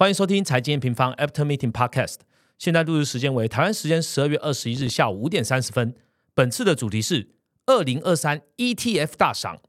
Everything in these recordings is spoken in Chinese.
欢迎收听财经平方 After Meeting Podcast。现在录制时间为台湾时间十二月二十一日下午五点三十分。本次的主题是二零二三 ETF 大赏。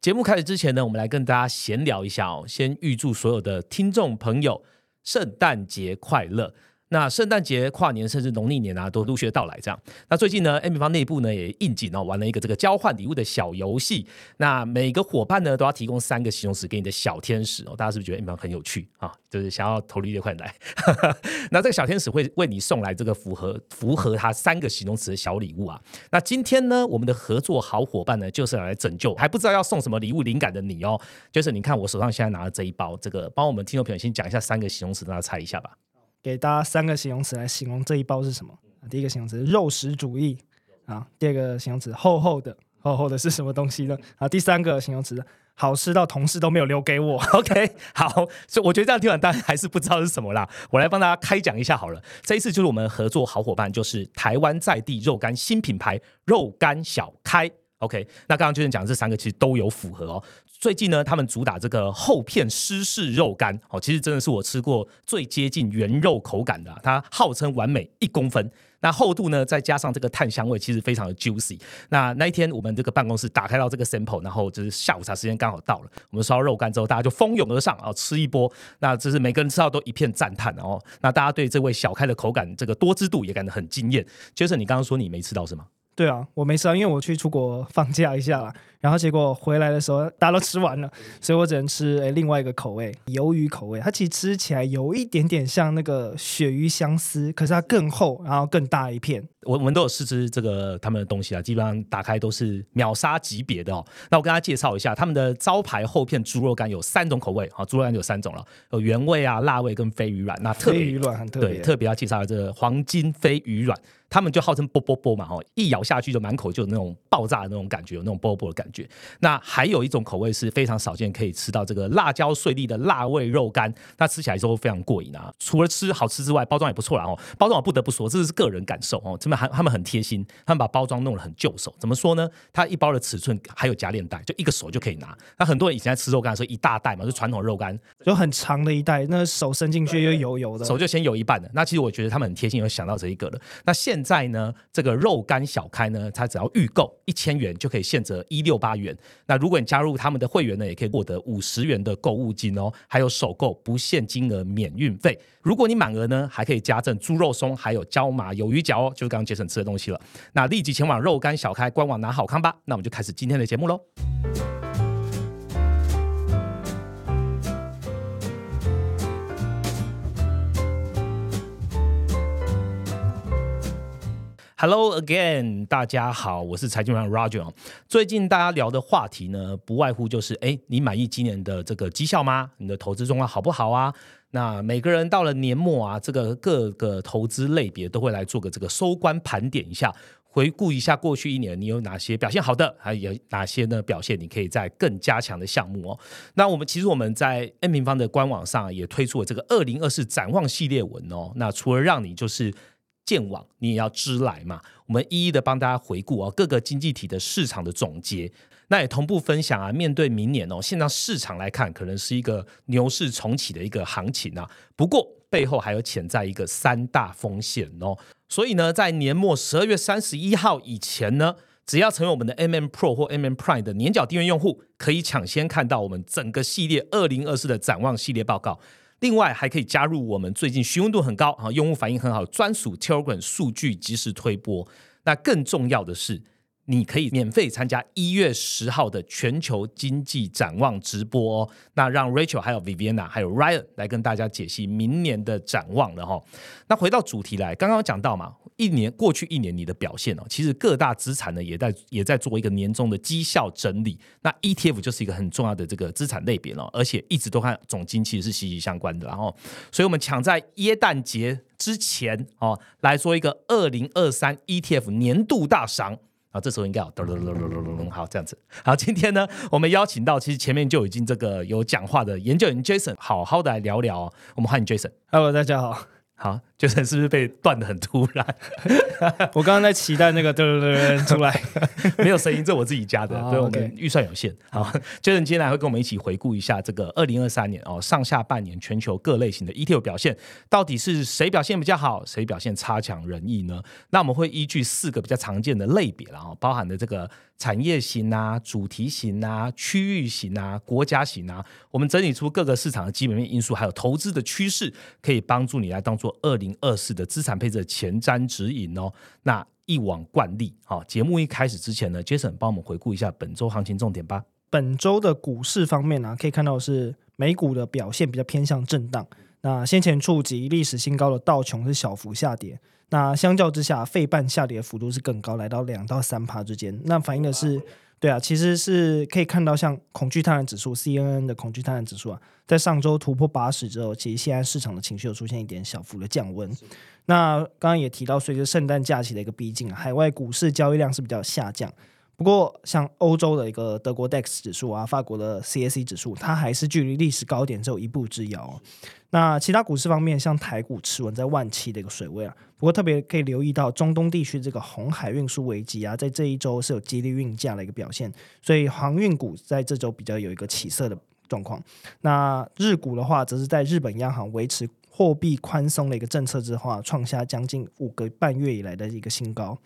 节目开始之前呢，我们来跟大家闲聊一下哦。先预祝所有的听众朋友圣诞节快乐。那圣诞节、跨年甚至农历年啊，都陆续到来。这样，那最近呢，M 平方内部呢也应景哦，玩了一个这个交换礼物的小游戏。那每个伙伴呢都要提供三个形容词给你的小天使哦。大家是不是觉得 M 平方很有趣啊？就是想要投绿的快来。那这个小天使会为你送来这个符合符合他三个形容词的小礼物啊。那今天呢，我们的合作好伙伴呢就是来拯救还不知道要送什么礼物灵感的你哦。就是你看我手上现在拿的这一包，这个帮我们听众朋友先讲一下三个形容词，让他猜一下吧。给大家三个形容词来形容这一包是什么？第一个形容词肉食主义啊，第二个形容词厚厚的，厚厚的 是什么东西呢？啊，第三个形容词好吃到同事都没有留给我。OK，好，所以我觉得这样听完大家还是不知道是什么啦。我来帮大家开讲一下好了。这一次就是我们合作好伙伴，就是台湾在地肉干新品牌肉干小开。OK，那刚刚就是讲这三个其实都有符合哦。最近呢，他们主打这个厚片湿式肉干哦，其实真的是我吃过最接近原肉口感的。它号称完美一公分，那厚度呢，再加上这个炭香味，其实非常的 juicy。那那一天我们这个办公室打开到这个 sample，然后就是下午茶时间刚好到了，我们烧肉干之后，大家就蜂拥而上啊，吃一波。那这是每个人吃到都一片赞叹哦。那大家对这位小开的口感这个多汁度也感到很惊艳。就是你刚刚说你没吃到是吗？对啊，我没吃啊，因为我去出国放假一下啦。然后结果回来的时候，大家都吃完了，所以我只能吃诶另外一个口味，鱿鱼口味。它其实吃起来有一点点像那个鳕鱼香丝，可是它更厚，然后更大一片。我我们都有试吃这个他们的东西啊，基本上打开都是秒杀级别的哦。那我跟大家介绍一下，他们的招牌厚片猪肉干有三种口味啊，猪肉干有三种了，有原味啊、辣味跟飞鱼软。那特别鱼软很特别，特别要介绍这个黄金飞鱼软，他们就号称啵啵啵嘛，哈，一咬下去就满口就有那种爆炸的那种感觉，有那种啵啵的感觉。那还有一种口味是非常少见，可以吃到这个辣椒碎粒的辣味肉干，那吃起来之后非常过瘾啊！除了吃好吃之外，包装也不错啦哦。包装我不得不说，这是个人感受哦。真的还他们很贴心，他们把包装弄得很就手。怎么说呢？它一包的尺寸还有夹链袋，就一个手就可以拿。那很多人以前在吃肉干的时候，一大袋嘛，就传统肉干，就很长的一袋，那手伸进去又油油的，手就先油一半的。那其实我觉得他们很贴心，有想到这一个了。那现在呢，这个肉干小开呢，它只要预购一千元就可以现折一六八元。那如果你加入他们的会员呢，也可以获得五十元的购物金哦，还有首购不限金额免运费。如果你满额呢，还可以加赠猪肉松，还有椒麻鱿鱼饺哦，就是刚刚杰森吃的东西了。那立即前往肉干小开官网拿好康吧。那我们就开始今天的节目喽。Hello again，大家好，我是财经人 Roger。最近大家聊的话题呢，不外乎就是，哎，你满意今年的这个绩效吗？你的投资状况好不好啊？那每个人到了年末啊，这个各个投资类别都会来做个这个收官盘点一下，回顾一下过去一年你有哪些表现好的，还有哪些呢表现你可以在更加强的项目哦。那我们其实我们在 N 平方的官网上也推出了这个二零二四展望系列文哦。那除了让你就是见往你也要知来嘛，我们一一的帮大家回顾啊各个经济体的市场的总结，那也同步分享啊。面对明年哦，现在市场来看，可能是一个牛市重启的一个行情啊。不过背后还有潜在一个三大风险哦。所以呢，在年末十二月三十一号以前呢，只要成为我们的 MM Pro 或 MM Prime 的年缴订阅用户，可以抢先看到我们整个系列二零二四的展望系列报告。另外还可以加入我们最近询问度很高啊，用户反应很好专属 Telegram 数据及时推播。那更重要的是。你可以免费参加一月十号的全球经济展望直播哦。那让 Rachel 还有 Viviana 还有 Ryan 来跟大家解析明年的展望了哈。那回到主题来，刚刚讲到嘛，一年过去一年你的表现哦，其实各大资产呢也在也在做一个年终的绩效整理。那 ETF 就是一个很重要的这个资产类别了，而且一直都和总经其实是息息相关的。然后，所以我们抢在耶诞节之前哦来做一个二零二三 ETF 年度大赏。啊，这时候应该要咚咚咚咚咚咚好这样子。好，今天呢，我们邀请到其实前面就已经这个有讲话的研究员 Jason，好好的来聊聊。我们欢迎 Jason。Hello，大家好。好，就是是不是被断的很突然？我刚刚在期待那个噔噔噔出来，没有声音，这我自己加的，哦对我们预算有限。好，就是今天来会跟我们一起回顾一下这个二零二三年哦上下半年全球各类型的 ETF 表现，到底是谁表现比较好，谁表现差强人意呢？那我们会依据四个比较常见的类别然后，包含的这个产业型啊、主题型啊、区域型啊、国家型啊，我们整理出各个市场的基本面因素，还有投资的趋势，可以帮助你来当做二零二四的资产配置的前瞻指引哦。那一往惯例，好，节目一开始之前呢，Jason 帮我们回顾一下本周行情重点吧。本周的股市方面呢、可以看到是美股的表现比较偏向震荡。那先前触及历史新高的道琼是小幅下跌，那相较之下，费半下跌的幅度是更高，来到两到三趴之间。那反映的是，对啊，其实是可以看到，像恐惧贪婪指数 CNN 的恐惧贪婪指数啊，在上周突破八十之后，其实现在市场的情绪有出现一点小幅的降温。那刚刚也提到，随着圣诞假期的一个逼近啊，海外股市交易量是比较下降。不过，像欧洲的一个德国 DAX 指数啊，法国的 CAC 指数，它还是距离历史高点只有一步之遥、那其他股市方面，像台股持稳在万七的一个水位啊。不过特别可以留意到中东地区这个红海运输危机啊，在这一周是有激励运价的一个表现，所以航运股在这周比较有一个起色的状况。那日股的话，则是在日本央行维持货币宽松的一个政策之后啊，创下将近五个半月以来的一个新高。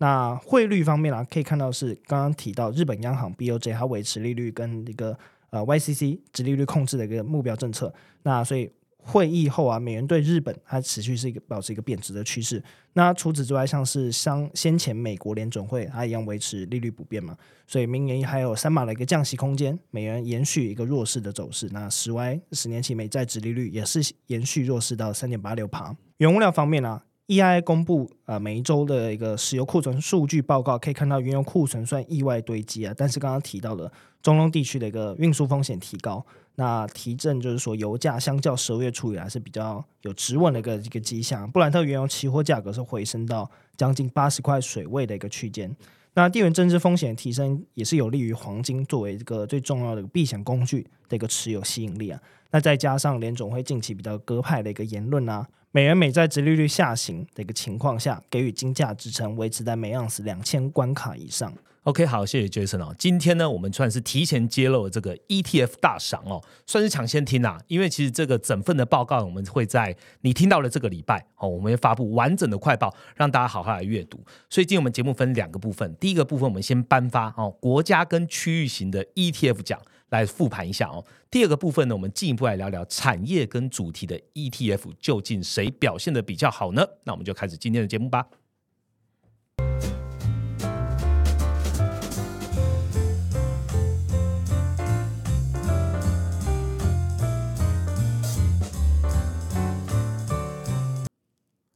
那汇率方面啊，可以看到是刚刚提到日本央行 BOJ 它维持利率跟一个呃 YCC 直利率控制的一个目标政策。那所以会议后啊，美元对日本它持续是一个保持一个贬值的趋势。那除此之外，像是像先前美国联准会它一样维持利率不变嘛，所以明年还有三码的一个降息空间，美元延续一个弱势的走势。那十 Y 十年期美债值利率也是延续弱势到三点八六帕。原物料方面啊。EIA 公布呃每一周的一个石油库存数据报告，可以看到原油库存算意外堆积啊，但是刚刚提到了中东地区的一个运输风险提高，那提振就是说油价相较十二月初以来是比较有止稳的一个一个迹象，布兰特原油期货价格是回升到将近八十块水位的一个区间。那地缘政治风险提升也是有利于黄金作为这个最重要的避险工具的一个持有吸引力啊。那再加上联总会近期比较鸽派的一个言论啊，美元美债殖利率下行的一个情况下，给予金价支撑，维持在每盎司两千关卡以上。OK，好，谢谢 Jason 哦。今天呢，我们算是提前揭露了这个 ETF 大赏哦，算是抢先听啦。因为其实这个整份的报告，我们会在你听到了这个礼拜哦，我们会发布完整的快报，让大家好好来阅读。所以今天我们节目分两个部分，第一个部分我们先颁发哦国家跟区域型的 ETF 奖来复盘一下哦。第二个部分呢，我们进一步来聊聊产业跟主题的 ETF 究竟谁表现的比较好呢？那我们就开始今天的节目吧。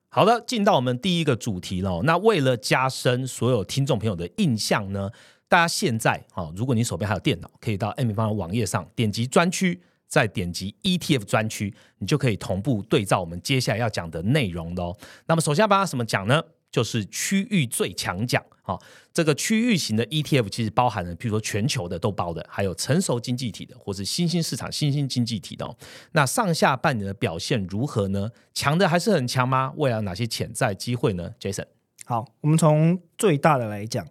好的，进到我们第一个主题了。那为了加深所有听众朋友的印象呢，大家现在啊、如果你手边还有电脑，可以到 M 方的网页上点击专区，再点击 ETF 专区，你就可以同步对照我们接下来要讲的内容喽。那么首先要把什么讲呢？就是区域最强奖。好、这个区域型的 ETF 其实包含了，譬如说全球的都包的，还有成熟经济体的，或是新兴市场、新兴经济体的、那上下半年的表现如何呢？强的还是很强吗？未来哪些潜在机会呢？Jason，好，我们从最大的来讲，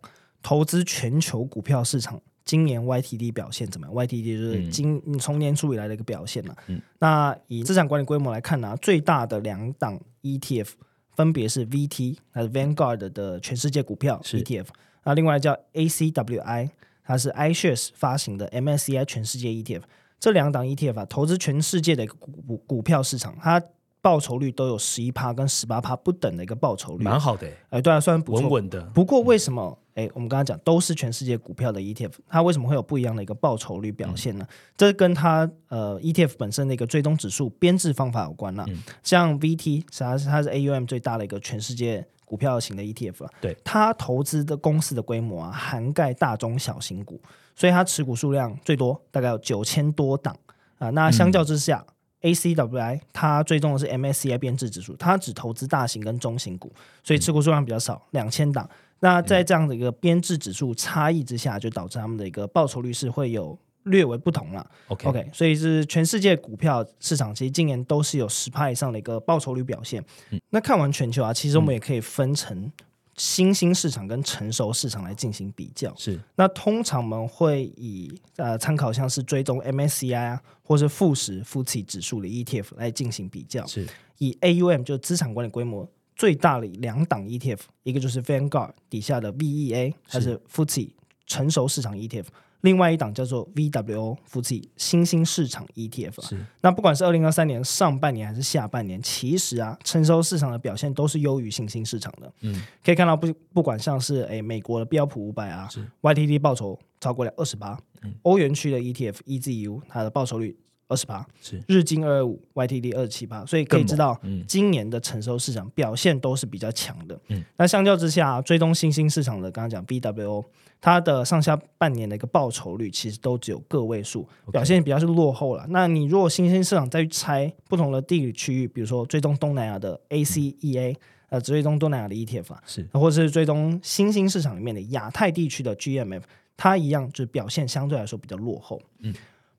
投资全球股票市场今年 YTD 表现怎么样？YTD 就是今嗯从年初以来的一个表现嘛。嗯那以资产管理规模来看呢、最大的两档 ETF 分别是 VT，它是 Vanguard 的全世界股票 ETF，那另外叫 ACWI，它是 iShares 发行的 MSCI 全世界 ETF。这两档 ETF 啊，投资全世界的一个股股股票市场，它报酬率都有十一趴跟十八趴不等的一个报酬率，蛮好的，哎，对啊，算不错稳。稳的。不过为什么？哎，我们刚刚讲都是全世界股票的 ETF，它为什么会有不一样的一个报酬率表现呢？这跟它呃 ETF 本身的一个追踪指数编制方法有关啦。像 VT，它是它是 AUM 最大的一个全世界股票型的 ETF 啊。对，它投资的公司的规模啊，涵盖大中小型股，所以它持股数量最多，大概有九千多档啊。那相较之下，ACWI 它追踪的是 MSCI 编制指数，它只投资大型跟中型股，所以持股数量比较少，两千档。那在这样的一个编制指数差异之下，就导致他们的一个报酬率是会有略为不同了。OK 所以是全世界股票市场其实今年都是有十趴以上的一个报酬率表现。嗯那看完全球啊，其实我们也可以分成新兴市场跟成熟市场来进行比较。是那通常我们会以呃参考像是追踪 MSCI 啊，或是富时、富企指数的 ETF 来进行比较。是以 AUM 就资产管理规模最大的两档 ETF，一个就是 Vanguard 底下的 VEA，它是 FTSE 成熟市场 ETF，另外一档叫做 VWO FTSE 新兴市场 ETF 啊。是。那不管是二零二三年上半年还是下半年，其实啊，成熟市场的表现都是优于新兴市场的。嗯，可以看到不不管像是诶美国的标普五百啊是，YTD 报酬超过了二十八嗯，欧元区的 ETF EZU 它的报酬率二十八，是。日经二二五 YTD 二十七八，所以可以知道嗯。今年的成熟市场表现都是比较强的。嗯，那相较之下，追踪新兴市场的，刚刚讲 BWO，它的上下半年的一个报酬率其实都只有个位数，表现比较是落后了。那你如果新兴市场再去拆不同的地理区域，比如说追踪东南亚的 ACEA，呃，追踪东南亚的 ETF 啊，是或者是追踪新兴市场里面的亚太地区的 GMF，它一样就是表现相对来说比较落后。嗯，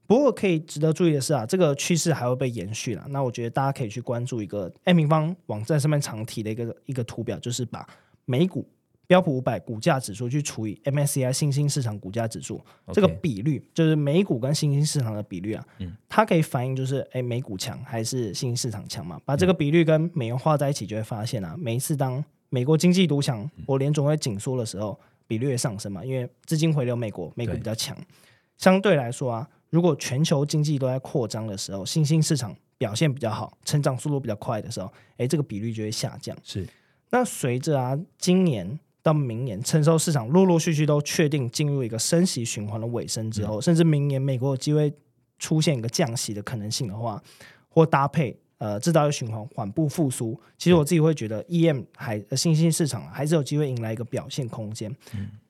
不过可以值得注意的是啊，这个趋势还会被延续了。那我觉得大家可以去关注一个 M 平方网站上面常提的一个一个图表，就是把美股标普五百股价指数去除以 MSCI 新兴市场股价指数，这个比率就是美股跟新兴市场的比率啊，嗯。它可以反映就是哎美股强还是新兴市场强嘛？把这个嗯比率跟美元画在一起，就会发现啊，每一次当美国经济独强嗯。或联总会紧缩的时候，比率会上升嘛，因为资金回流美国，美股比较强。相对来说啊，如果全球经济都在扩张的时候，新兴市场表现比较好，成长速度比较快的时候，哎，这个比率就会下降。是。那随着啊，今年到明年，成熟市场陆陆续续都确定进入一个升息循环的尾声之后，甚至明年美国有机会出现一个降息的可能性的话，或搭配呃制造业循环缓步复苏，其实我自己会觉得 EM 还呃新兴市场还是有机会迎来一个表现空间。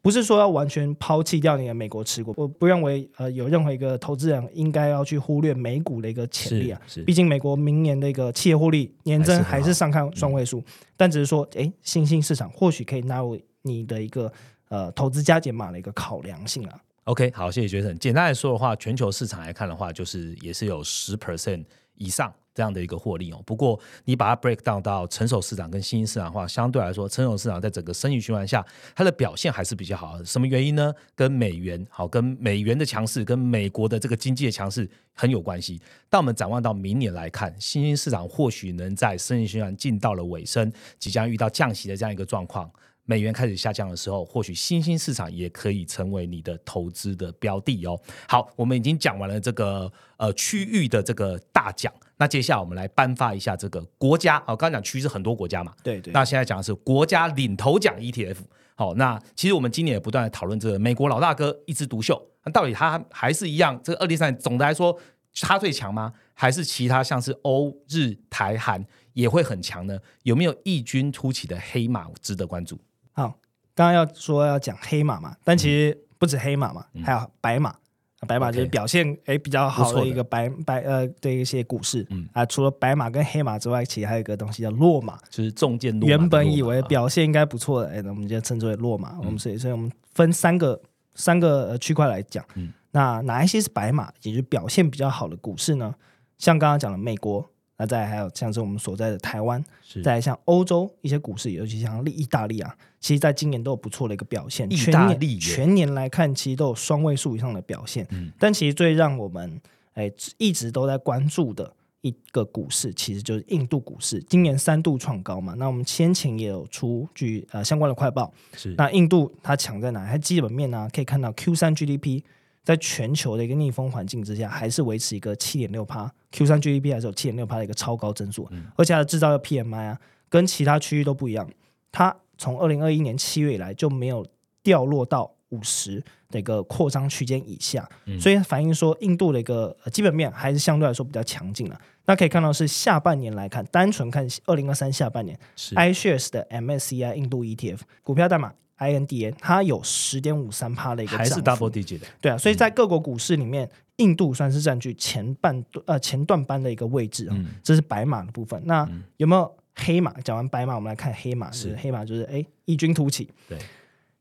不是说要完全抛弃掉你的美国持股，我不认为呃有任何一个投资人应该要去忽略美股的一个潜力啊。毕竟美国明年的一个企业获利年增还是上看双位数，但只是说，诶，新兴市场或许可以纳入你的一个呃投资加减码的一个考量性啊。OK，好，谢谢学生。简单来说的话，全球市场来看的话，就是也是有十 percent 以上这样的一个获利哦。不过你把它 break down 到成熟市场跟新兴市场的话，相对来说，成熟市场在整个生意循环下，它的表现还是比较好的。什么原因呢？跟美元好，跟美元的强势，跟美国的这个经济的强势很有关系。但我们展望到明年来看，新兴市场或许能在生意循环进到了尾声，即将遇到降息的这样一个状况。美元开始下降的时候，或许新兴市场也可以成为你的投资的标的哦。好，我们已经讲完了这个呃区域的这个大奖，那接下来我们来颁发一下这个国家哦，刚刚讲区是很多国家嘛，对对，那现在讲的是国家领头奖 ETF。好，那其实我们今年也不断的讨论这个美国老大哥一枝独秀，那到底他还是一样？这个二零三总的来说，他最强吗？还是其他像是欧日台韩也会很强呢？有没有异军突起的黑马值得关注？好，刚刚要说要讲黑马嘛，但其实不止黑马嘛，还有白马。白马就是表现诶比较好的的一个白白呃的一些股市，嗯啊，除了白马跟黑马之外，其实还有一个东西叫落马。就是中箭落马原本以为表现应该不错的，哎，那我们就称之为落马。嗯我们所以，所以我们分三个三个呃区块来讲。嗯那哪一些是白马，也就是表现比较好的股市呢？像刚刚讲的美国，那再来还有像是我们所在的台湾，是再来像欧洲一些股市，尤其像意大利啊，其实在今年都有不错的一个表现。意全年大利耶全年来看，其实都有双位数以上的表现。嗯但其实最让我们哎一直都在关注的一个股市，其实就是印度股市，今年三度创高嘛。那我们先前也有出具呃相关的快报。是那印度它强在哪？它基本面呢、可以看到 Q 三 GDP 在全球的一个逆风环境之下，还是维持一个七点六趴，Q 三 GDP 还是有七点六趴的一个超高增速，嗯而且它的制造业 PMI 啊，跟其他区域都不一样，它从二零二一年七月以来就没有掉落到五十的一个扩张区间以下，嗯。所以反映说印度的一个、呃基本面还是相对来说比较强劲了。那可以看到是下半年来看，单纯看二零二三下半年是。iShares 的 MSCI 印度 ETF 股票代码 INDA，它有十点五三趴的一个还是 double digit 的，对啊，所以在各国股市里面，印度算是占据前半段呃前段班的一个位置啊、嗯。这是白马的部分。那有没有黑马？讲完白马，我们来看黑马。是是黑马就是哎异军突起。对，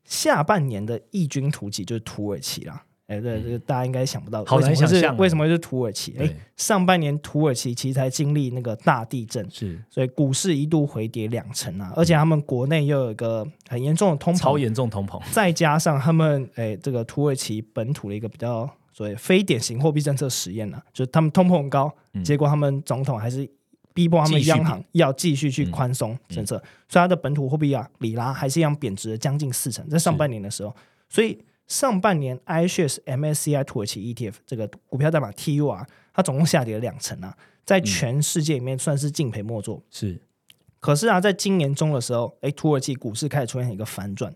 下半年的异军突起就是土耳其啦。哎，对，这个大家应该想不到，好难想象哦为什么是土耳其？哎，上半年土耳其其实才经历那个大地震，是所以股市一度回跌两成啊，而且他们国内又有一个很严重的通膨，超严重通膨，再加上他们哎这个土耳其本土的一个比较所谓非典型货币政策实验呢、就是他们通膨很高，嗯结果他们总统还是逼迫他们央行要继续去嗯。宽松政策，所以它的本土货币啊里拉还是一样贬值了将近四成，在上半年的时候，所以上半年 iShares MSCI 土耳其 ETF 这个股票代码 TUR 它总共下跌了两成啊，在嗯。全世界里面算是敬陪末座。是。可是啊，在今年中的时候，哎，土耳其股市开始出现一个反转。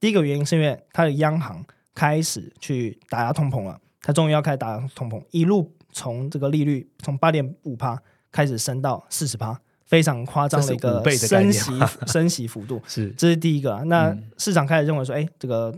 第一个原因是因为它的央行开始去打压通膨了，它终于要开始打压通膨，一路从这个利率从八点五帕开始升到四十趴，非常夸张的一个升息 升息幅度。是这是第一个啊。那嗯市场开始认为说，哎，这个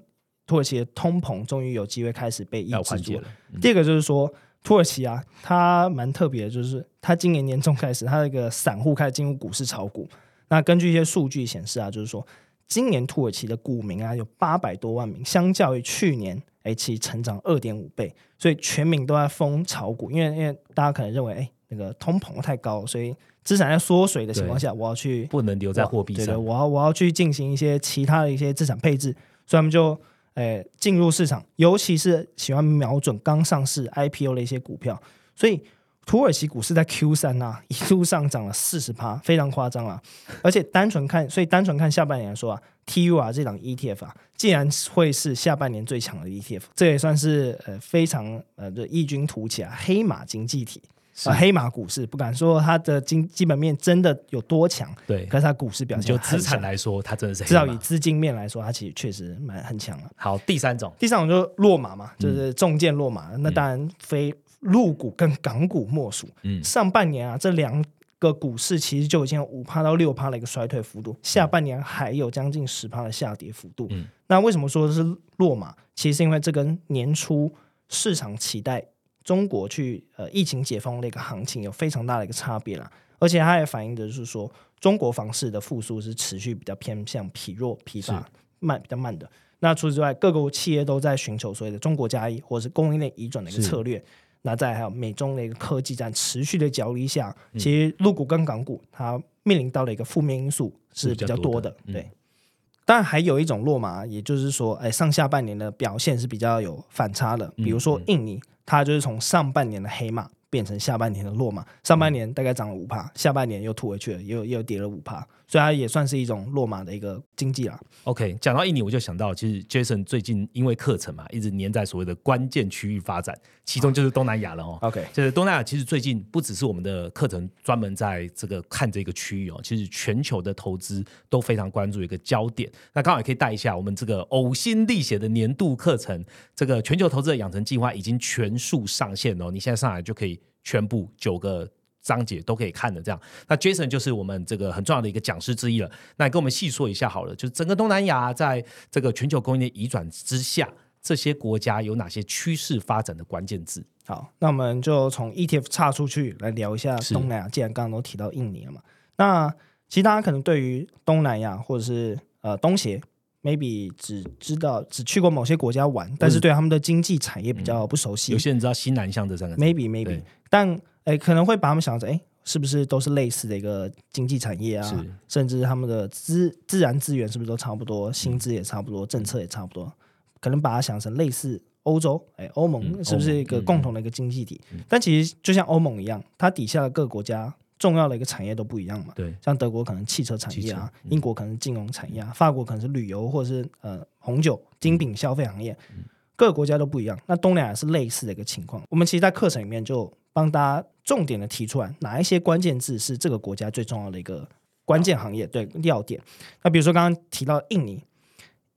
土耳其的通膨终于有机会开始被抑制住了。第二个就是说，土耳其啊，它蛮特别的，就是它今年年中开始，它那个散户开始进入股市炒股。那根据一些数据显示啊，就是说，今年土耳其的股民啊有八百多万名，相较于去年，哎，其实成长二点五倍，所以全民都在疯炒股，因为因为大家可能认为，哎，那个通膨太高，所以资产在缩水的情况下，我要去不能留在货币对对，上，我要我要去进行一些其他的一些资产配置，所以他们就诶进入市场，尤其是喜欢瞄准刚上市 IPO 的一些股票，所以土耳其股市在 Q 三啊一路上涨了四十趴，非常夸张啊！而且单纯看，所以单纯看下半年来说啊，TUR 这档 ETF 啊，竟然会是下半年最强的 ETF，这也算是呃非常呃就异军突起啊，黑马经济体。是啊，黑马股市不敢说它的经基本面真的有多强，对，可是它股市表你现就资产强来说，它真的是黑至少以马资金面来说，它其实确实蛮很强了。好，第三种第三种就是落马嗯嘛，就是重剑落马，那当然非陆股跟港股莫属。嗯上半年啊，这两个股市其实就已经有五趴到六趴的一个衰退幅度，下半年还有将近十趴的下跌幅度。嗯那为什么说是落马？其实因为这跟年初市场期待中国去呃疫情解封的一个行情有非常大的一个差别啦，而且它也反映的是说中国房市的复苏是持续比较偏向疲弱、疲乏、慢比较慢的。那除此之外，各个企业都在寻求所谓的中国加一或者是供应链移转的一个策略。那在还有美中的一个科技战持续的角力下，嗯其实陆股跟港股它面临到的一个负面因素是比较多的，嗯对。当然还有一种落马，也就是说，哎，上下半年的表现是比较有反差的。比如说嗯印尼，它就是从上半年的黑马变成下半年的落马，上半年大概涨了五趴，下半年又吐回去了，又又跌了五趴，所以它也算是一种落马的一个经济啦。OK，讲到印尼，我就想到，其实 Jason 最近因为课程嘛，一直黏在所谓的关键区域发展，其中就是东南亚了哦。OK，就是东南亚，其实最近不只是我们的课程专门在这个看这个区域哦，其实全球的投资都非常关注一个焦点。那刚好也可以带一下我们这个呕心沥血的年度课程，这个全球投资的养成计划已经全数上线哦，你现在上来就可以全部九个。章节都可以看的，这样。那 Jason 就是我们这个很重要的一个讲师之一了。那你跟我们细说一下好了，就是整个东南亚在这个全球供应链移转之下，这些国家有哪些趋势发展的关键字？好，那我们就从 ETF 岔出去来聊一下是东南亚。既然刚刚都提到印尼了嘛，那其实大家可能对于东南亚或者是呃东协，maybe 只知道只去过某些国家玩，但是对他们的经济产业比较不熟悉。有些人知道西南向这三个字 maybe maybe，但诶可能会把他们想着，哎是不是都是类似的一个经济产业啊？甚至他们的资自然资源是不是都差不多，薪资也差不多，政策也差不多？可能把它想成类似欧洲，哎，欧盟嗯是不是一个共同的一个经济体？但其实就像欧盟一样，它底下的各个国家重要的一个产业都不一样嘛。对，像德国可能汽车产业啊，嗯英国可能金融产业啊，法国可能是旅游或者是呃红酒、精品消费行业，嗯各个国家都不一样。那东南亚是类似的一个情况。我们其实，在课程里面就帮大家重点的提出来，哪一些关键字是这个国家最重要的一个关键行业，对要点。那比如说刚刚提到印尼，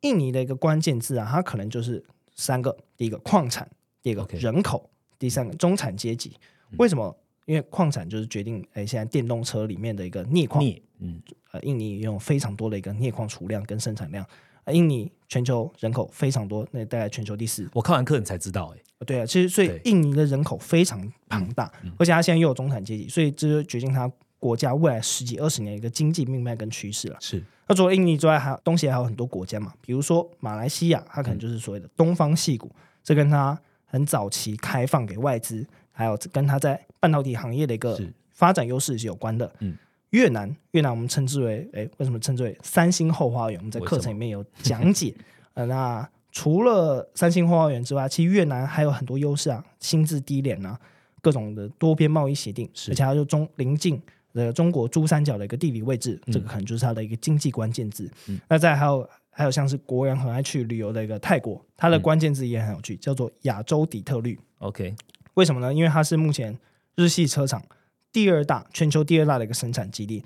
印尼的一个关键字啊，它可能就是三个：第一个矿产，第二个人口，第三个中产阶级。为什么？因为矿产就是决定哎，现在电动车里面的一个镍矿，镍，嗯，呃，印尼拥有非常多的一个镍矿储量跟生产量。呃，印尼全球人口非常多，那大概全球第四。我看完课你才知道、哎，呃对啊，其实所以印尼的人口非常庞大，而且它现在又有中产阶级，所以这就决定它国家未来十几二十年一个经济命脉跟趋势了。是那除了印尼之外，还有东西还有很多国家嘛，比如说马来西亚，它可能就是所谓的东方系股，这跟它很早期开放给外资，还有跟它在半导体行业的一个发展优势是有关的。嗯，越南，越南我们称之为，诶，为什么称之为三星后花园？我们在课程里面有讲解。呃，那除了三星后花园之外，其实越南还有很多优势啊，薪资低廉啊，各种的多边贸易协定，是而且它就中临近呃中国珠三角的一个地理位置，嗯这个可能就是它的一个经济关键字。嗯那再还有还有像是国人很爱去旅游的一个泰国，它的嗯关键字也很有趣，叫做亚洲底特律。OK，为什么呢？因为它是目前日系车厂第二大、全球第二大的一个生产基地。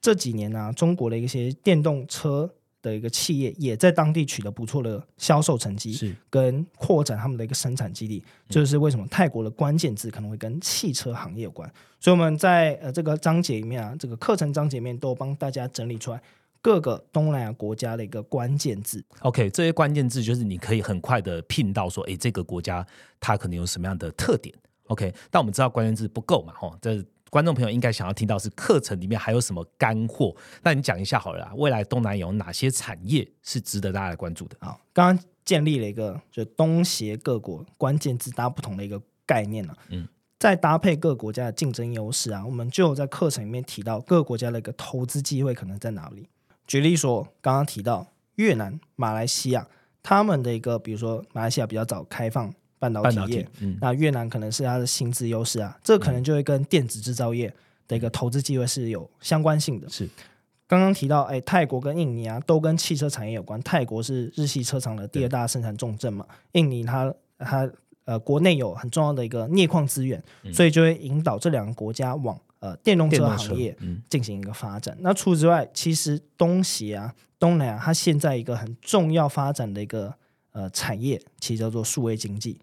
这几年呢、中国的一些电动车的一个企业也在当地取得不错的销售成绩，是跟扩展他们的一个生产基地。这就是为什么泰国的关键字可能会跟汽车行业有关。所以我们在呃这个章节里面啊，这个课程章节里面都帮大家整理出来各个东南亚国家的一个关键字。OK，这些关键字就是你可以很快的拼到说，诶，这个国家它可能有什么样的特点。OK，但我们知道关键字不够嘛，吼，这观众朋友应该想要听到是课程里面还有什么干货。那你讲一下好了啦，未来东南亚有哪些产业是值得大家来关注的？好，刚刚建立了一个就东协各国关键字搭不同的一个概念了、嗯，再搭配各国家的竞争优势啊，我们就有在课程里面提到各个国家的一个投资机会可能在哪里。举例说，刚刚提到越南、马来西亚，他们的一个比如说马来西亚比较早开放半导体业体，，嗯，那越南可能是它的薪资优势啊，这可能就会跟电子制造业的一个投资机会是有相关性的。是刚刚提到，哎，泰国跟印尼啊，都跟汽车产业有关。泰国是日系车厂的第二大生产重镇嘛，印尼它它呃国内有很重要的一个镍矿资源，所以就会引导这两个国家往呃电动车行业，嗯，进行一个发展。那除此之外，其实东协啊、东南亚，它现在一个很重要发展的一个呃产业，其实叫做数位经济。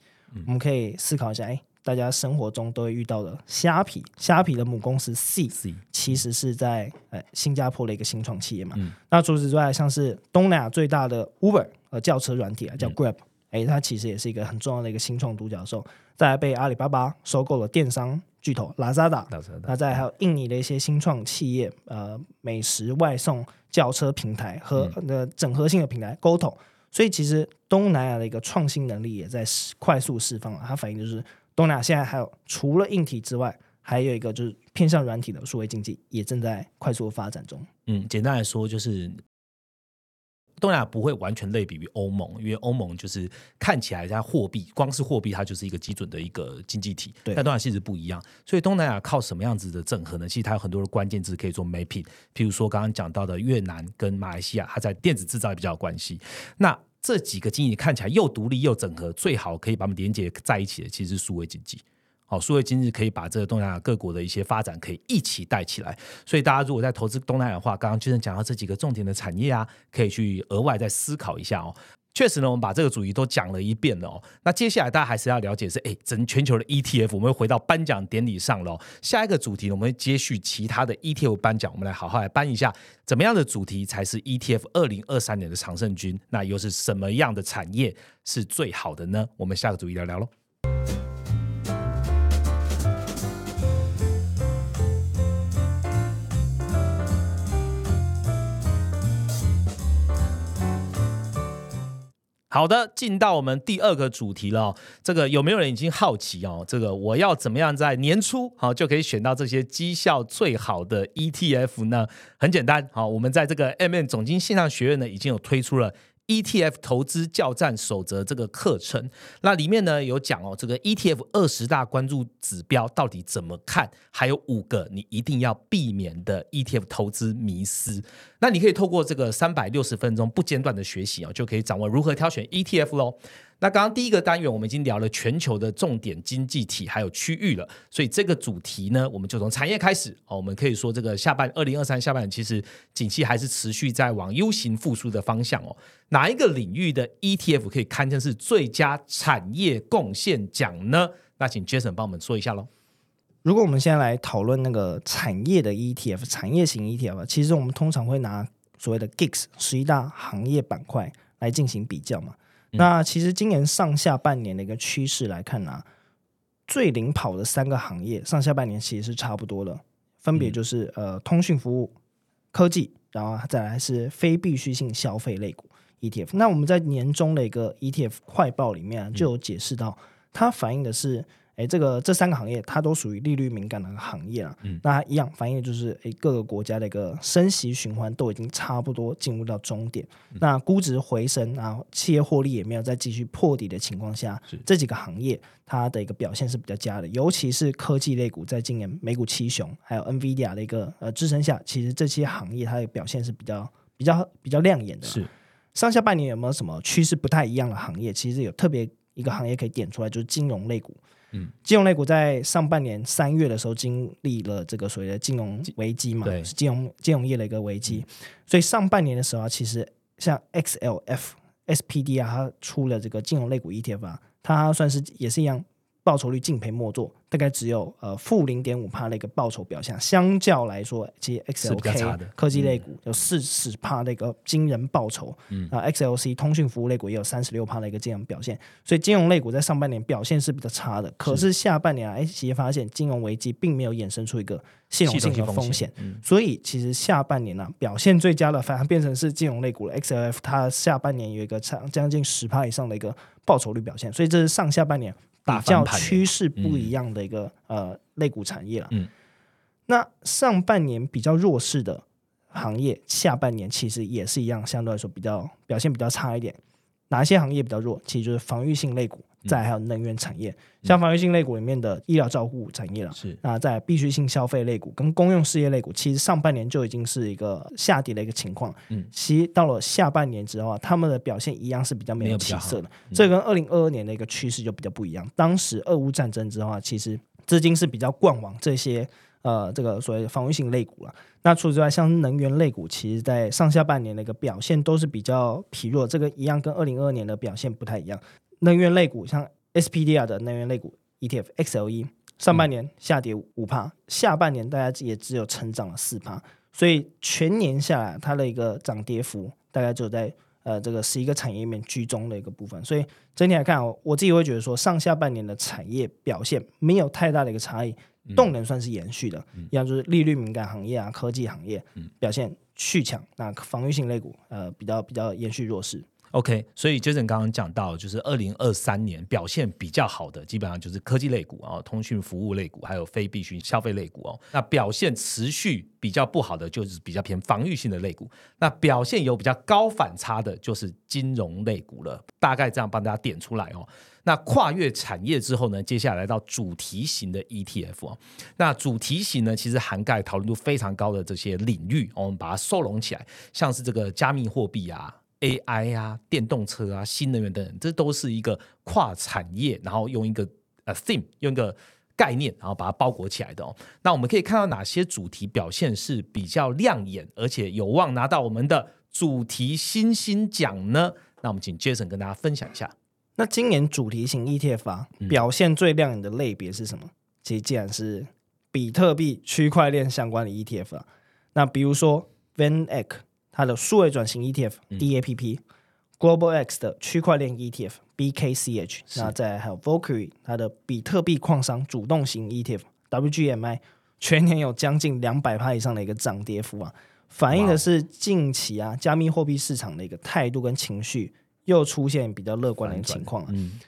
我们可以思考一下，哎，大家生活中都会遇到的虾皮，虾皮的母公司 C，C 其实是在呃新加坡的一个新创企业嘛。嗯。那除此之外，像是东南亚最大的 Uber 呃轿车软体啊，叫 Grab，哎、它其实也是一个很重要的一个新创独角兽，再来被阿里巴巴收购了电商巨头 Lazada，那再来还有印尼的一些新创企业，呃，美食外送轿车平台和呃整合性的平台 GoTo，所以其实东南亚的一个创新能力也在快速释放了。它反映就是东南亚现在还有除了硬体之外，还有一个就是偏向软体的数位经济也正在快速发展中。嗯，简单来说就是。东南亚不会完全类比于欧盟，因为欧盟就是看起来它货币，光是货币它就是一个基准的一个经济体，对但东南亚其实不一样。所以东南亚靠什么样子的整合呢？其实它有很多的关键字可以做 mapping，譬如说刚刚讲到的越南跟马来西亚，它在电子制造也比较有关系。那这几个经济看起来又独立又整合，最好可以把它们连接在一起的，其实是数位经济。好，数位今日可以把这个东南亚各国的一些发展可以一起带起来。所以大家如果在投资东南亚的话，刚刚先生讲到这几个重点的产业啊，可以去额外再思考一下哦。确实呢，我们把这个主题都讲了一遍了哦。那接下来大家还是要了解是，哎，整全球的 ETF，我们会回到颁奖典礼上了哦。下一个主题呢，我们会接续其他的 ETF 颁奖，我们来好好来颁一下，怎么样的主题才是 ETF 二零二三年的常胜军？那又是什么样的产业是最好的呢？我们下个主题聊聊喽。好的，进到我们第二个主题了、这个有没有人已经好奇哦？这个我要怎么样在年初好、就可以选到这些绩效最好的 ETF 呢？很简单，好，我们在这个 MM 总经线上学院呢已经有推出了。ETF 投资教战守则这个课程，那里面呢有讲哦，这个 ETF 二十大关注指标到底怎么看，还有五个你一定要避免的 ETF 投资迷思。那你可以透过这个三百六十分钟不间断的学习哦，就可以掌握如何挑选 ETF 喽。那刚刚第一个单元我们已经聊了全球的重点经济体还有区域了，所以这个主题呢，我们就从产业开始哦。我们可以说这个下半二零二三下半年其实景气还是持续在往 U 型复苏的方向哦。哪一个领域的 ETF 可以堪称是最佳产业贡献奖呢？那请 Jason 帮我们说一下喽。如果我们现在来讨论那个产业的 ETF，产业型 ETF，其实我们通常会拿所谓的 GIX 十一大行业板块来进行比较嘛。那其实今年上下半年的一个趋势来看呢、最领跑的三个行业上下半年其实是差不多的，分别就是、呃通讯服务、科技，然后再来是非必需性消费类股，ETF。那我们在年终的一个 ETF 快报里面、啊、就有解释到，它反映的是。哎，这个这三个行业它都属于利率敏感的行业啊。嗯，那一样反映就是哎各个国家的一个升息循环都已经差不多进入到终点。那估值回升啊，企业获利也没有再继续破底的情况下，这几个行业它的一个表现是比较佳的。尤其是科技类股，在今年美股七雄还有 NVIDIA 的一个呃支撑下，其实这些行业它的表现是比较比较比较亮眼的。是上下半年有没有什么趋势不太一样的行业？其实有特别一个行业可以点出来，就是金融类股。嗯，金融类股在上半年三月的时候经历了这个所谓的金融危机嘛，是金融金融业的一个危机，所以上半年的时候啊，其实像 XLF、SPD 啊，它出了这个金融类股 ETF 啊，它算是也是一样。报酬率敬陪末座，大概只有呃负零点五帕的一个报酬表现，相较来说，其实 XLK 科技类股有四十帕的一个惊人报酬，嗯啊 XLC 通讯服务类股也有三十六帕的一个这样表现，所以金融类股在上半年表现是比较差的，可是下半年哎，其实发现金融危机并没有衍生出一个系统性的风险，所以其实下半年呢表现最佳的反而变成是金融类股了，XLF 它下半年有一个长将近十帕以上的一个报酬率表现，所以这是上下半年。比较趋势不一样的一个呃类股产业了。嗯，那上半年比较弱势的行业，下半年其实也是一样，相对来说比较表现比较差一点。哪些行业比较弱？其实就是防御性类股。再还有能源产业，像防御性类股里面的医疗照护产业了，是那在必需性消费类股跟公用事业类股，其实上半年就已经是一个下跌的一个情况。嗯，其实到了下半年之后啊，他们的表现一样是比较没有起色的。这跟二零二二年的一个趋势就比较不一样。当时俄乌战争之后啊，其实资金是比较灌往这些呃这个所谓防御性类股了。那除此之外，像能源类股，其实在上下半年的一个表现都是比较疲弱。这个一样跟二零二二年的表现不太一样。能源类股像 SPDR 的能源类股 ETF XLE 上半年下跌五帕，下半年大家也只有成长了四帕，所以全年下来它的一个涨跌幅大概就在呃这个十一个产业里面居中的一个部分。所以整体来看，我自己会觉得说上下半年的产业表现没有太大的一个差异，动能算是延续的，一样就是利率敏感行业啊、科技行业表现续强，那防御性类股呃比较比较延续弱势。OK，所以 Jason 刚刚讲到，就是二零二三年表现比较好的，基本上就是科技类股啊、通讯服务类股，还有非必需消费类股哦。那表现持续比较不好的，就是比较偏防御性的类股。那表现有比较高反差的，就是金融类股了。大概这样帮大家点出来哦。那跨越产业之后呢，接下来到主题型的 ETF 哦。那主题型呢，其实涵盖讨论度非常高的这些领域，我们把它收拢起来，像是这个加密货币啊。AI 啊，电动车啊，新能源等等，这都是一个跨产业，然后用一个呃 theme，用一个概念，然后把它包裹起来的哦。那我们可以看到哪些主题表现是比较亮眼，而且有望拿到我们的主题新星奖呢？那我们请 Jason 跟大家分享一下。那今年主题型 ETF 啊，表现最亮眼的类别是什么？其实既然是比特币区块链相关的 ETF 啊，那比如说 VanEck。它的数位转型 ETF DAPP，Global X 的区块链 ETF BKCH，那再还有 Valkyrie 它的比特币矿商主动型 ETF WGMI，全年有将近两百趴以上的一个涨跌幅啊，反映的是近期啊加密货币市场的一个态度跟情绪又出现比较乐观的一个情况嗯。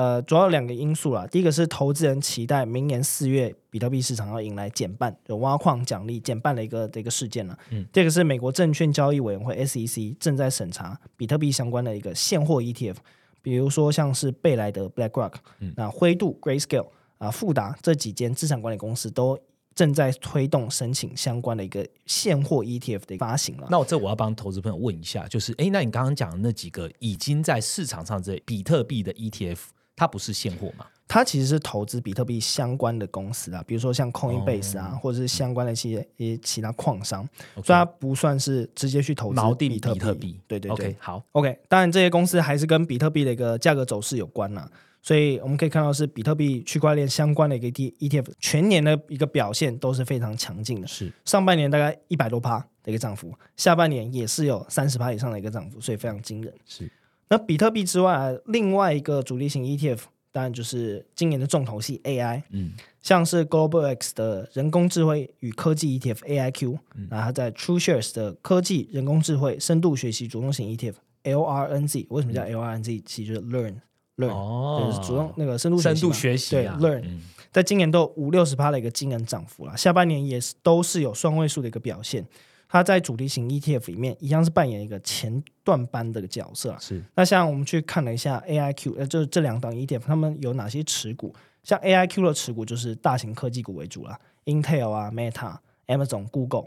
呃，主要两个因素啦。第一个是投资人期待明年四月比特币市场要迎来减半，就挖矿奖励减半的一个的一个事件了。嗯，这个是美国证券交易委员会 SEC 正在审查比特币相关的一个现货 ETF，比如说像是贝莱德 BlackRock，那灰度 Grayscale 啊，富达这几间资产管理公司都正在推动申请相关的一个现货 ETF 的发行了。那我这我要帮投资朋友问一下，就是哎，那你刚刚讲的那几个已经在市场上这比特币的 ETF。它不是现货嘛？它其实是投资比特币相关的公司啊，比如说像 Coinbase 啊，或者是相关的一些一些其他矿商，所以它不算是直接去投资比特币。对对对，好，OK。当然这些公司还是跟比特币的一个价格走势有关呐，所以我们可以看到是比特币区块链相关的一个 E ETF，全年的一个表现都是非常强劲的。是上半年大概一百多趴的一个涨幅，下半年也是有三十趴以上的一个涨幅，所以非常惊人。是。那比特币之外，另外一个主力型 ETF，当然就是今年的重头戏 AI。嗯，像是 Global X 的人工智慧与科技 ETF AIQ，然后在 True Shares 的科技人工智慧深度学习主动型 ETF LRNZ，为什么叫 LRNZ？其实就是 learn learn，、哦。就是主动那个深度学深度习对学习啊 learn，、嗯。在今年都有五六十趴的一个惊人涨幅了，下半年也是都是有双位数的一个表现。它在主题型 ETF 里面一样是扮演一个前段班的角色啊。是那像我们去看了一下 AIQ，呃，就是这两档 ETF，他们有哪些持股？像 AIQ 的持股就是大型科技股为主啦，Intel 啊、Meta、Amazon、Google。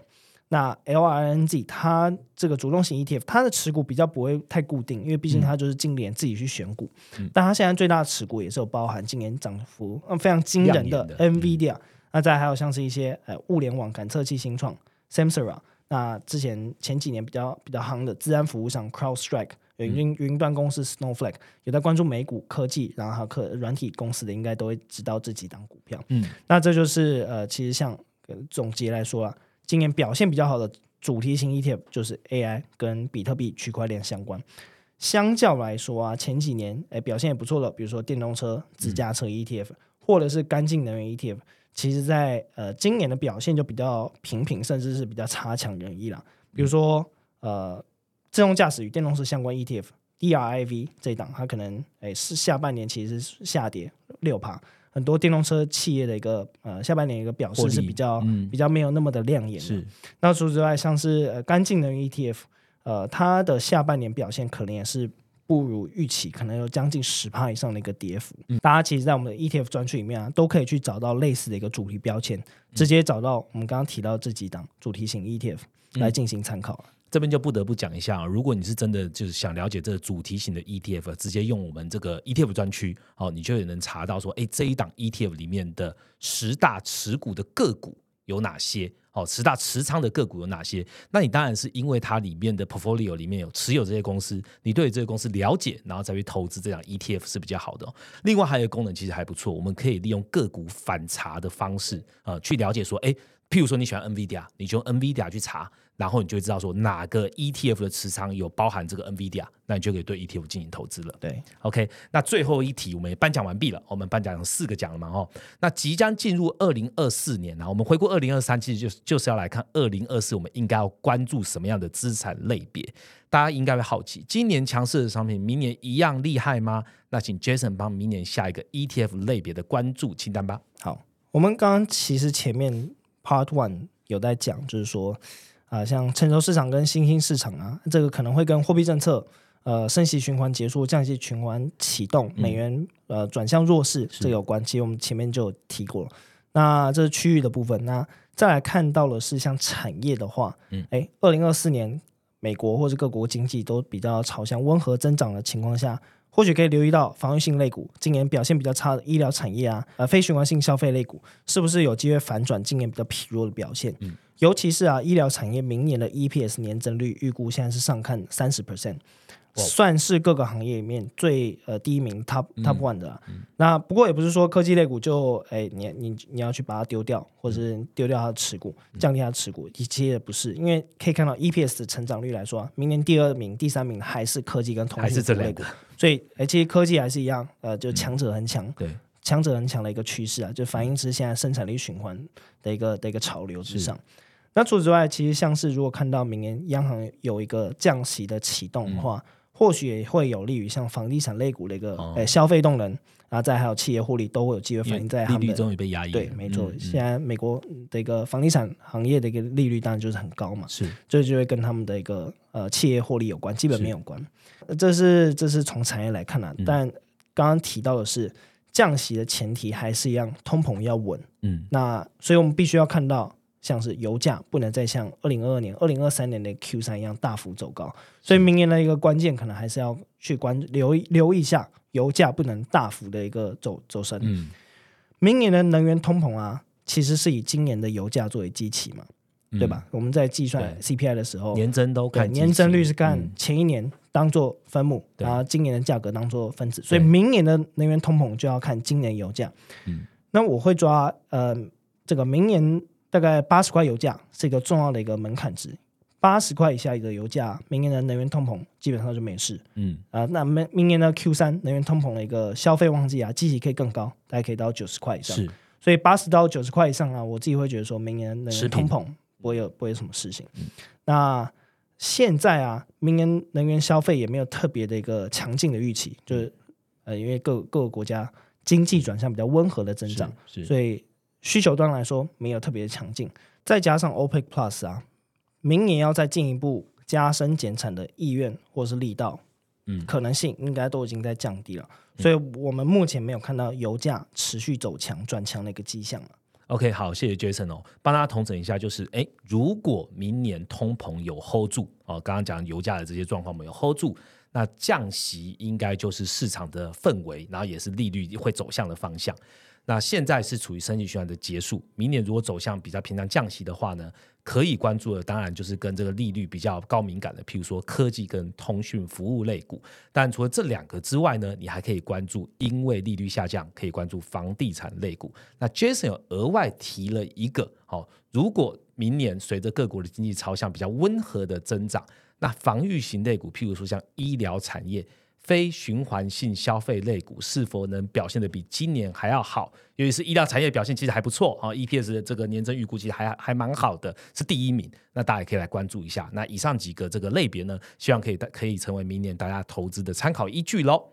那 LRNG 它这个主动型 ETF，它的持股比较不会太固定，因为毕竟它就是近年自己去选股。嗯但它现在最大的持股也是有包含今年涨幅嗯非常惊人的 NVIDIA，、那再还有像是一些呃物联网感测器新创 Samsara，那之前前几年比较比较夯的治安服务上 CrowdStrike，有云云端公司 Snowflake，有在关注美股科技，然后还有科软体公司的，应该都会知道这几档股票。嗯，那这就是呃，其实像、呃总结来说啊，今年表现比较好的主题型 ETF 就是 AI 跟比特币区块链相关。相较来说啊，前几年哎表现也不错的，比如说电动车、自驾车 ETF，、或者是干净能源 ETF，其实在呃今年的表现就比较平平，甚至是比较差强人意了。比如说呃自动驾驶与电动车相关 ETF DRIV 这一档，它可能哎是下半年其实是下跌六趴，很多电动车企业的一个呃下半年一个表获利示是比较、嗯比较没有那么的亮眼的。是那除此之外，像是呃干净能源 ETF，呃，它的下半年表现可能也是不如预期，可能有将近十趴以上的一个跌幅。大家其实，在我们的 ETF 专区里面啊，都可以去找到类似的一个主题标签，直接找到我们刚刚提到这几档主题型 ETF 来进行参考。这边就不得不讲一下啊，如果你是真的就是想了解这个主题型的 ETF，直接用我们这个 ETF 专区，哦，你就也能查到说，哎，这一档 ETF 里面的十大持股的个股有哪些？哦，十大持仓的个股有哪些？那你当然是因为它里面的 portfolio 里面有持有这些公司，你对这些公司了解，然后再去投资这样 ETF 是比较好的、另外还有一个功能其实还不错，我们可以利用个股反查的方式，啊，去了解说，哎，譬如说你喜欢 NVIDIA，你就用 NVIDIA 去查，然后你就会知道说哪个 ETF 的持仓有包含这个 NVIDIA，那你就可以对 ETF 进行投资了。对，OK，那最后一题我们也颁奖完毕了，我们颁奖有四个奖了嘛，哦，那即将进入二零二四年啊，我们回顾二零二三，其实就是就是要来看二零二四，我们应该要关注什么样的资产类别？大家应该会好奇，今年强势的商品，明年一样厉害吗？那请 Jason 帮明年下一个 ETF 类别的关注清单吧。好，我们刚刚其实前面 Part One 有在讲，就是说啊、像成熟市场跟新兴市场啊，这个可能会跟货币政策。呃，升息循环结束，降息循环启动，美元呃转向弱势，这有关。其实我们前面就有提过了。那这是区域的部分。那再来看到的是像产业的话，嗯，哎，二零二四年美国或者各国经济都比较朝向温和增长的情况下，或许可以留意到防御性类股今年表现比较差的医疗产业啊，呃，非循环性消费类股是不是有机会反转今年比较疲弱的表现？嗯，尤其是啊，医疗产业明年的 EPS 年增率预估现在是上看三十 percent。哇算是各个行业里面最呃第一名 top 嗯。top one 的啊、那不过也不是说科技类股就哎你你你要去把它丢掉，或者是丢掉它的持股，降低它的持股，其实也不是，因为可以看到 EPS 的成长率来说啊，明年第二名、第三名还是科技跟通还是讯服务类股这类股，，所以哎其实科技还是一样，呃，就强者很强，对，强者很强的一个趋势啊，就反映是现在生产力循环的一个的一个潮流之上。那除此之外，其实像是如果看到明年央行有一个降息的启动的话，或许也会有利于像房地产类股的一个哦诶、消费动能，然后再还有企业获利都会有机会反映在他利率。终于被压抑。对，没错，嗯嗯现在美国的一个房地产行业的一个利率当然就是很高嘛，是这就会跟他们的一个呃企业获利有关，基本是面有关。呃这是这是从产业来看啊，嗯但刚刚提到的是降息的前提还是一样，通膨要稳。嗯那所以我们必须要看到，像是油价不能再像二零二二年、二零二三年的 Q 三一样大幅走高，所以明年的一个关键可能还是要去关留留意一下油价不能大幅的一个走走升。嗯。明年的能源通膨啊，其实是以今年的油价作为基期嘛，对吧？我们在计算 CPI 的时候，年增都看年增率是看前一年当做分母，对。然后今年的价格当做分子，所以明年的能源通膨就要看今年油价。嗯，那我会抓呃这个明年大概八十块油价是一个重要的一个门槛值，八十块以下的油价，明年的能源通膨基本上就没事嗯啊、那明明年的 Q 三能源通膨的一个消费旺季啊，基期可以更高，大概可以到九十块以上。是所以八十到九十块以上啊，我自己会觉得说明年能源通膨不会有不会有什么事情。那现在啊，明年能源消费也没有特别的一个强劲的预期，就是呃，因为各各个国家经济转向比较温和的增长，所以需求端来说没有特别强劲。再加上 OPEC Plus 啊，明年要再进一步加深减产的意愿或是力道，嗯可能性应该都已经在降低了。所以我们目前没有看到油价持续走强转强的一个迹象了。OK，好，谢谢 Jason 哦，帮大家统整一下，就是哎，如果明年通膨有 hold 住哦，刚刚讲油价的这些状况没有 hold 住，那降息应该就是市场的氛围，然后也是利率会走向的方向。那现在是处于升级循环的结束，明年如果走向比较平常降息的话呢，可以关注的当然就是跟这个利率比较高敏感的，譬如说科技跟通讯服务类股。但除了这两个之外呢，你还可以关注因为利率下降，可以关注房地产类股。那 Jason 有额外提了一个，好、如果明年随着各国的经济朝向比较温和的增长，那防御型类股，譬如说像医疗产业。非循环性消费类股是否能表现的比今年还要好？尤其是医疗产业表现其实还不错啊，EPS 的这个年增预估其实还还蛮好的，是第一名。那大家也可以来关注一下。那以上几个这个类别呢，希望可以可以成为明年大家投资的参考依据喽。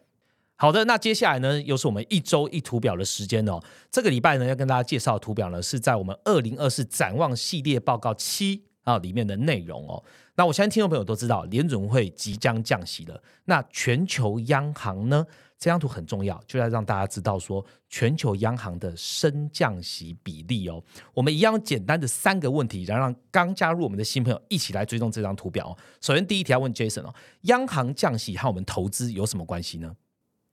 好的，那接下来呢，又是我们一周一图表的时间哦。这个礼拜呢，要跟大家介绍的图表呢，是在我们二零二四展望系列报告七啊里面的内容哦。那我相信听众朋友都知道，联准会即将降息了。那全球央行呢？这张图很重要，就要让大家知道说全球央行的升降息比例哦。我们一样简单的三个问题，然后让刚加入我们的新朋友一起来追踪这张图表哦。首先第一题要问 Jason 哦，央行降息和我们投资有什么关系呢？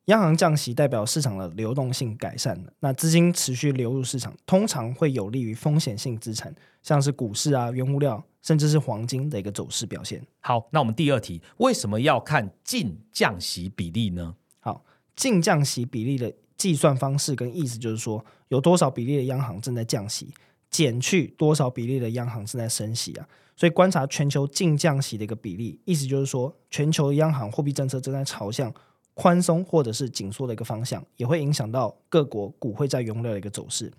央行降息代表市场的流动性改善了，那资金持续流入市场，通常会有利于风险性资产，像是股市啊、原物料，甚至是黄金的一个走势表现。好，那我们第二题，为什么要看净降息比例呢？好，净降息比例的计算方式跟意思就是说，有多少比例的央行正在降息，减去多少比例的央行正在升息啊。所以观察全球净降息的一个比例，意思就是说，全球央行货币政策正在朝向宽松或者是紧缩的一个方向，也会影响到各国股汇债原物料的一个走势。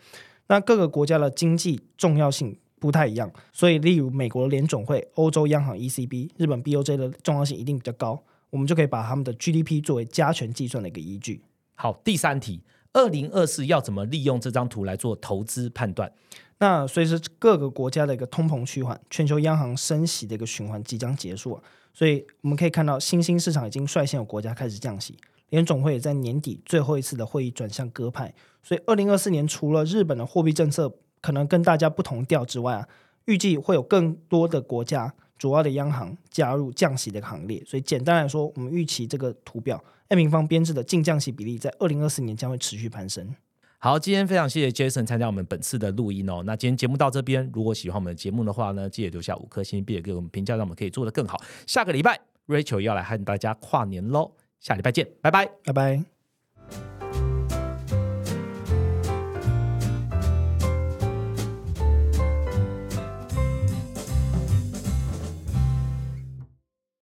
那各个国家的经济重要性不太一样，所以例如美国联总会、欧洲央行 ECB、日本 BOJ 的重要性一定比较高，我们就可以把他们的 GDP 作为加权计算的一个依据。好，第三题，二零二四要怎么利用这张图来做投资判断？那随着各个国家的一个通膨趋缓，全球央行升息的一个循环即将结束啊，所以我们可以看到新兴市场已经率先有国家开始降息，联总会也在年底最后一次的会议转向鸽派，所以二零二四年除了日本的货币政策可能跟大家不同调之外啊，预计会有更多的国家主要的央行加入降息的行列，所以简单来说，我们预期这个图表 M 平方编制的净降息比例在二零二四年将会持续攀升。好，今天非常谢谢 Jason 参加我们本次的录音哦。那今天节目到这边，如果喜欢我们的节目的话呢，记得留下五颗星，并且给我们评价，让我们可以做得更好。下个礼拜 Rachel 要来和大家跨年喽，下礼拜见，拜拜。拜拜。